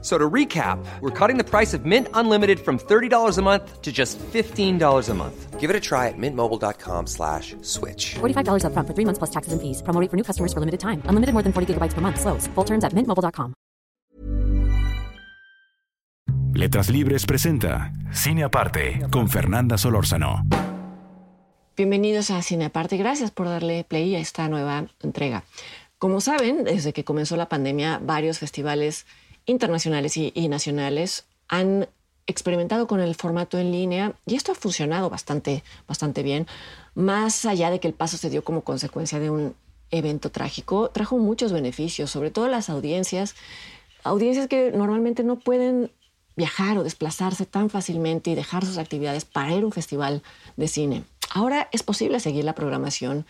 So to recap, we're cutting the price of Mint Unlimited from $30 a month to just $15 a month. Give it a try at mintmobile.com slash switch. $45 upfront for three months plus taxes and fees. Promo rate for new customers for limited time. Unlimited more than 40 gigabytes per month. Slows. Full terms at mintmobile.com. Letras Libres presenta Cine Aparte con Fernanda Solórzano. Bienvenidos a Cine Aparte. Gracias por darle play a esta nueva entrega. Como saben, desde que comenzó la pandemia, varios festivales internacionales y, y, nacionales han experimentado con el formato en línea y esto ha funcionado bastante, bastante bien. Más allá de que el paso se dio como consecuencia de un evento trágico, trajo muchos beneficios, sobre todo las audiencias, audiencias que normalmente no pueden viajar o desplazarse tan fácilmente y dejar sus actividades para ir a un festival de cine. Ahora es posible seguir la programación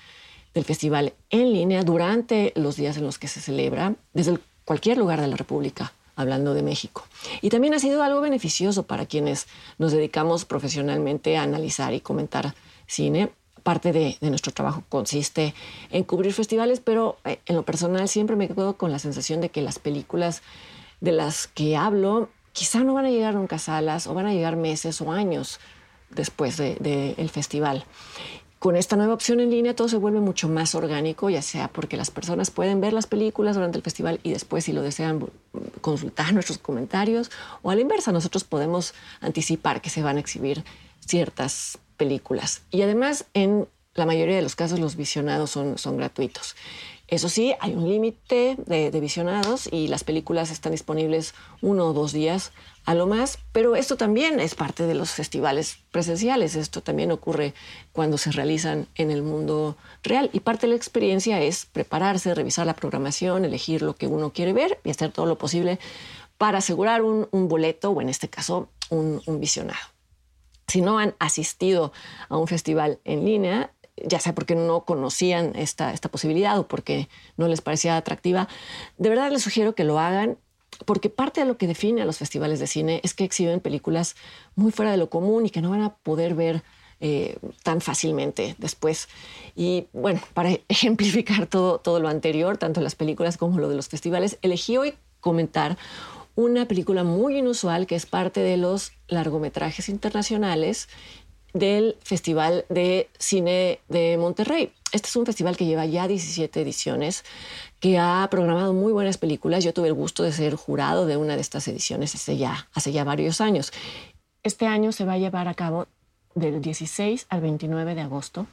del festival en línea durante los días en los que se celebra, desde cualquier lugar de la República hablando de México. Y también ha sido algo beneficioso para quienes nos dedicamos profesionalmente a analizar y comentar cine. Parte de, de, nuestro trabajo consiste en cubrir festivales, pero eh, en lo personal siempre me quedo con la sensación de que las películas de las que hablo quizá no van a llegar nunca a salas o van a llegar meses o años después del de, de festival. Con esta nueva opción en línea todo se vuelve mucho más orgánico, ya sea porque las personas pueden ver las películas durante el festival y después, si lo desean, consultar nuestros comentarios, o a la inversa, nosotros podemos anticipar que se van a exhibir ciertas películas. Y además, en la mayoría de los casos, los visionados son, son gratuitos. Eso sí, hay un límite de, visionados y las películas están disponibles uno o dos días a lo más, pero esto también es parte de los festivales presenciales, esto también ocurre cuando se realizan en el mundo real y parte de la experiencia es prepararse, revisar la programación, elegir lo que uno quiere ver y hacer todo lo posible para asegurar un, un boleto o en este caso un, un visionado. Si no han asistido a un festival en línea, ya sea porque no conocían esta, esta posibilidad o porque no les parecía atractiva, de verdad les sugiero que lo hagan porque parte de lo que define a los festivales de cine es que exhiben películas muy fuera de lo común y que no van a poder ver eh, tan fácilmente después. Y bueno, para ejemplificar todo, todo lo anterior, tanto las películas como lo de los festivales, elegí hoy comentar una película muy inusual que es parte de los largometrajes internacionales del Festival de Cine de Monterrey. Este es un festival que lleva ya 17 ediciones, que ha programado muy buenas películas. Yo tuve el gusto de ser jurado de una de estas ediciones hace ya, hace ya varios años. Este año se va a llevar a cabo del 16 al 29 de agosto.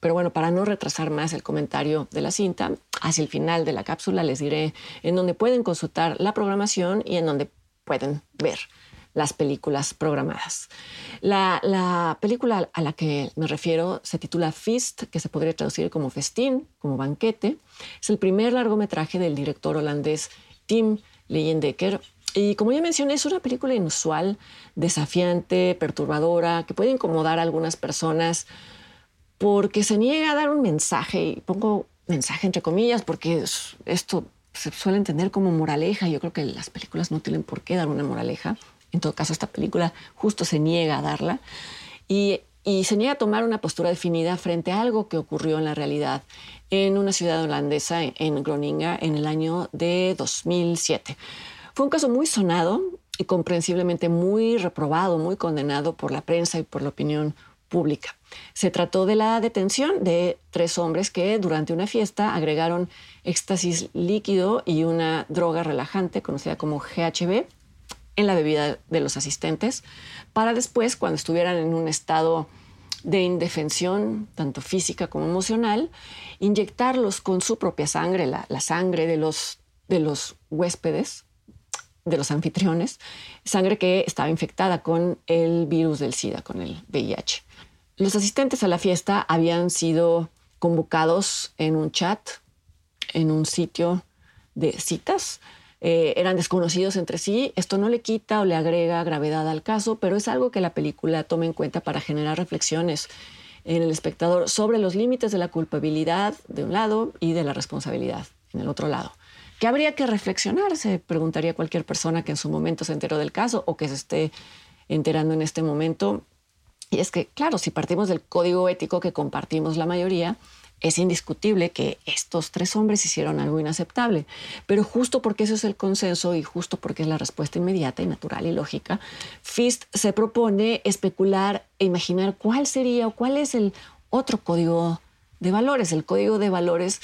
Pero bueno, para no retrasar más el comentario de la cinta, hacia el final de la cápsula les diré en dónde pueden consultar la programación y en dónde pueden ver las películas programadas. La, la, película a la que me refiero se titula Feast, que se podría traducir como festín, como banquete. Es el primer largometraje del director holandés Tim Leyendecker. Y como ya mencioné, es una película inusual, desafiante, perturbadora, que puede incomodar a algunas personas porque se niega a dar un mensaje, y pongo mensaje entre comillas, porque esto se suele entender como moraleja. Yo creo que las películas no tienen por qué dar una moraleja. En todo caso, esta película justo se niega a darla y, se niega a tomar una postura definida frente a algo que ocurrió en la realidad en una ciudad holandesa, en Groninga, en el año de 2007. Fue un caso muy sonado y comprensiblemente muy reprobado, muy condenado por la prensa y por la opinión pública. Se trató de la detención de tres hombres que durante una fiesta agregaron éxtasis líquido y una droga relajante conocida como GHB en la bebida de los asistentes, para después, cuando estuvieran en un estado de indefensión, tanto física como emocional, inyectarlos con su propia sangre, la, la sangre de los, de los huéspedes, de los anfitriones, sangre que estaba infectada con el virus del SIDA, con el VIH. Los asistentes a la fiesta habían sido convocados en un chat, en un sitio de citas, eh, eran desconocidos entre sí. Esto no le quita o le agrega gravedad al caso, pero es algo que la película toma en cuenta para generar reflexiones en el espectador sobre los límites de la culpabilidad de un lado y de la responsabilidad en el otro lado. que habría que reflexionar, se preguntaría cualquier persona que en su momento se enteró del caso o que se esté enterando en este momento. Y es que, claro, si partimos del código ético que compartimos la mayoría, es indiscutible que estos tres hombres hicieron algo inaceptable, pero justo porque eso es el consenso y justo porque es la respuesta inmediata y natural y lógica, Fist se propone especular e imaginar cuál sería o cuál es el otro código de valores, el código de valores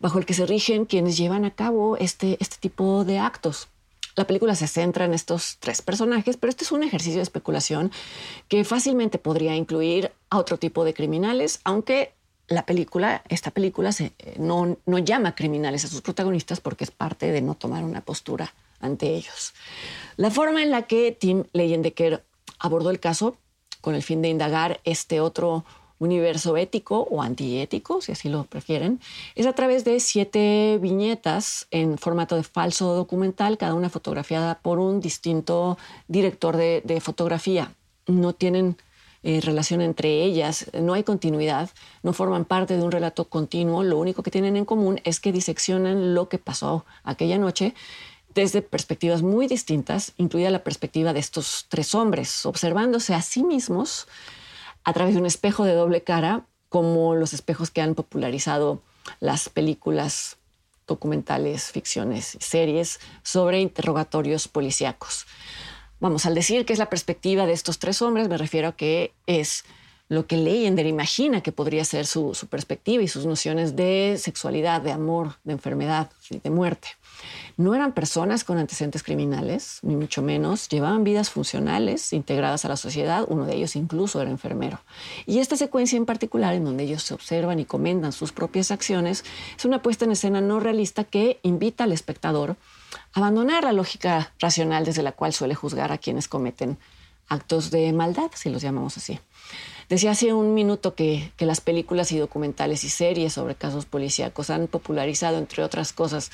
bajo el que se rigen quienes llevan a cabo este, este tipo de actos. La película se centra en estos tres personajes, pero este es un ejercicio de especulación que fácilmente podría incluir a otro tipo de criminales, aunque la película, esta película se, eh, no, no llama criminales a sus protagonistas porque es parte de no tomar una postura ante ellos. La forma en la que Tim Leyendecker abordó el caso con el fin de indagar este otro universo ético o antiético, si así lo prefieren, es a través de siete viñetas en formato de falso documental, cada una fotografiada por un distinto director de, de fotografía. No tienen eh, relación entre ellas, no hay continuidad, no forman parte de un relato continuo, lo único que tienen en común es que diseccionan lo que pasó aquella noche desde perspectivas muy distintas, incluida la perspectiva de estos tres hombres, observándose a sí mismos a través de un espejo de doble cara, como los espejos que han popularizado las películas documentales, ficciones, series sobre interrogatorios policíacos. Vamos, al decir que es la perspectiva de estos tres hombres, me refiero a que es lo que Leyender imagina que podría ser su, su perspectiva y sus nociones de sexualidad, de amor, de enfermedad y de muerte. No eran personas con antecedentes criminales, ni mucho menos. Llevaban vidas funcionales, integradas a la sociedad. Uno de ellos incluso era enfermero. Y esta secuencia en particular, en donde ellos se observan y comentan sus propias acciones, es una puesta en escena no realista que invita al espectador abandonar la lógica racional desde la cual suele juzgar a quienes cometen actos de maldad, si los llamamos así. Decía hace un minuto que, las películas y documentales y series sobre casos policíacos han popularizado, entre otras cosas,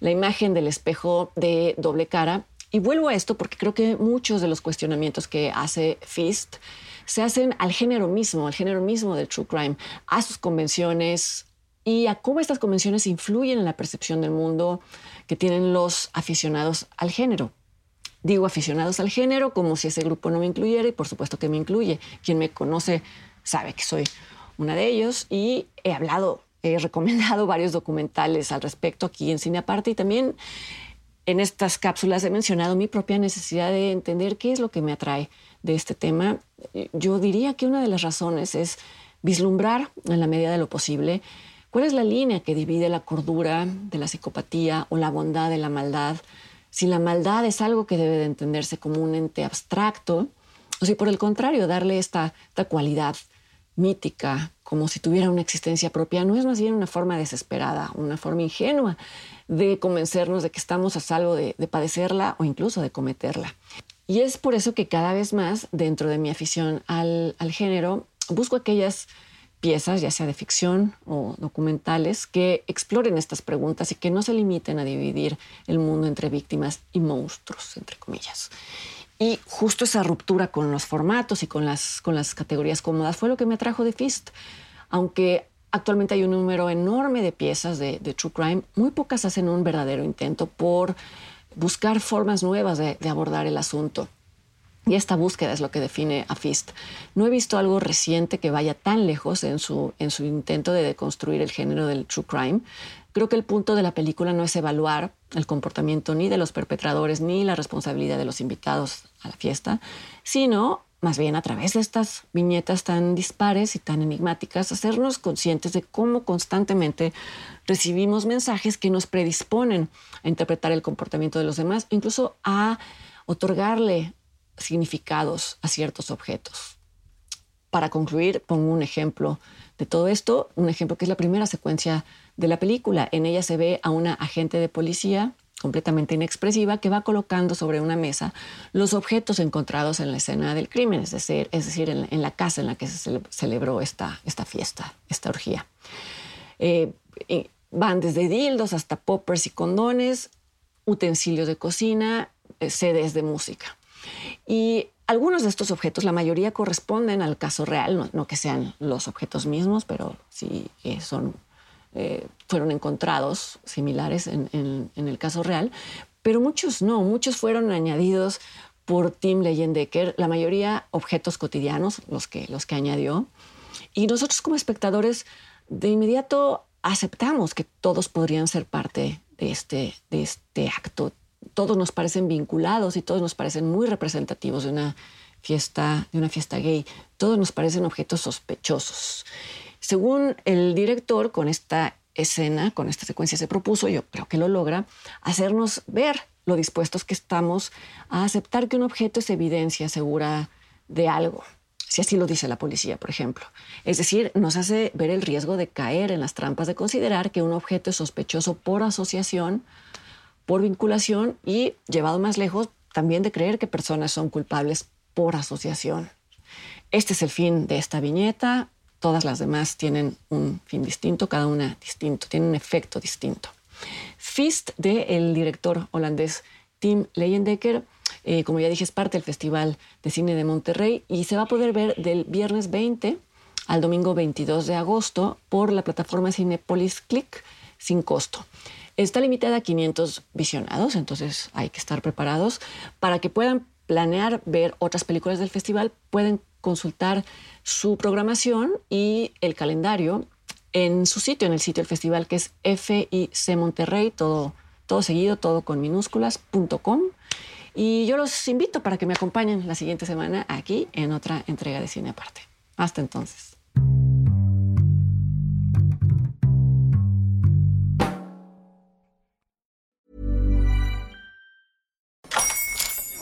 la imagen del espejo de doble cara. Y vuelvo a esto porque creo que muchos de los cuestionamientos que hace Fist se hacen al género mismo, al género mismo del true crime, a sus convenciones y a cómo estas convenciones influyen en la percepción del mundo, que tienen los aficionados al género. Digo aficionados al género como si ese grupo no me incluyera y por supuesto que me incluye. Quien me conoce sabe que soy una de ellos y he hablado, he recomendado varios documentales al respecto aquí en Cine Aparte y también en estas cápsulas he mencionado mi propia necesidad de entender qué es lo que me atrae de este tema. Yo diría que una de las razones es vislumbrar en la medida de lo posible ¿Cuál es la línea que divide la cordura de la psicopatía o la bondad de la maldad? Si la maldad es algo que debe de entenderse como un ente abstracto, o si por el contrario darle esta, cualidad mítica, como si tuviera una existencia propia, no es más bien una forma desesperada, una forma ingenua de convencernos de que estamos a salvo de, padecerla o incluso de cometerla. Y es por eso que cada vez más, dentro de mi afición al, al género, busco aquellas piezas, ya sea de ficción o documentales, que exploren estas preguntas y que no se limiten a dividir el mundo entre víctimas y monstruos, entre comillas. Y justo esa ruptura con los formatos y con las, con las categorías cómodas fue lo que me atrajo de Fist. Aunque actualmente hay un número enorme de piezas de, True Crime, muy pocas hacen un verdadero intento por buscar formas nuevas de abordar el asunto. Y esta búsqueda es lo que define a Fist. No he visto algo reciente que vaya tan lejos en su, en su intento de deconstruir el género del true crime. Creo que el punto de la película no es evaluar el comportamiento ni de los perpetradores ni la responsabilidad de los invitados a la fiesta, sino más bien a través de estas viñetas tan dispares y tan enigmáticas, hacernos conscientes de cómo constantemente recibimos mensajes que nos predisponen a interpretar el comportamiento de los demás, incluso a otorgarle significados a ciertos objetos. Para concluir, pongo un ejemplo de todo esto, un ejemplo que es la primera secuencia de la película. En ella se ve a una agente de policía completamente inexpresiva que va colocando sobre una mesa los objetos encontrados en la escena del crimen, es decir, es decir en, la casa en la que se celebró esta, esta fiesta, esta orgía. Eh, van desde dildos hasta poppers y condones, utensilios de cocina, eh, sedes de música. Y algunos de estos objetos, la mayoría corresponden al caso real, no, que sean los objetos mismos, pero sí son eh, fueron encontrados similares en, en, el caso real, pero muchos no, muchos fueron añadidos por Tim Leyendecker, la mayoría objetos cotidianos, los que, los que añadió. Y nosotros como espectadores de inmediato aceptamos que todos podrían ser parte de este, de este acto. Todos nos parecen vinculados y todos nos parecen muy representativos de una fiesta, de una fiesta gay. Todos nos parecen objetos sospechosos. Según el director, con esta escena, con esta secuencia se propuso, yo creo que lo logra, hacernos ver lo dispuestos que estamos a aceptar que un objeto es evidencia segura de algo, si así lo dice la policía, por ejemplo. Es decir, nos hace ver el riesgo de caer en las trampas de considerar que un objeto es sospechoso por asociación, por vinculación y, llevado más lejos, también de creer que personas son culpables por asociación. Este es el fin de esta viñeta. Todas las demás tienen un fin distinto, cada una distinto, tiene un efecto distinto. Fist del director holandés Tim Leyendecker eh, como ya dije, es parte del Festival de Cine de Monterrey y se va a poder ver del viernes 20 al domingo 22 de agosto por la plataforma Cinepolis Click sin costo. Está limitada a 500 visionados, entonces hay que estar preparados. Para que puedan planear ver otras películas del festival, pueden consultar su programación y el calendario en su sitio, en el sitio del festival, que es FIC Monterrey, todo, todo seguido, todo con minúsculas.com. Y yo los invito para que me acompañen la siguiente semana aquí en otra entrega de Cine Aparte. Hasta entonces.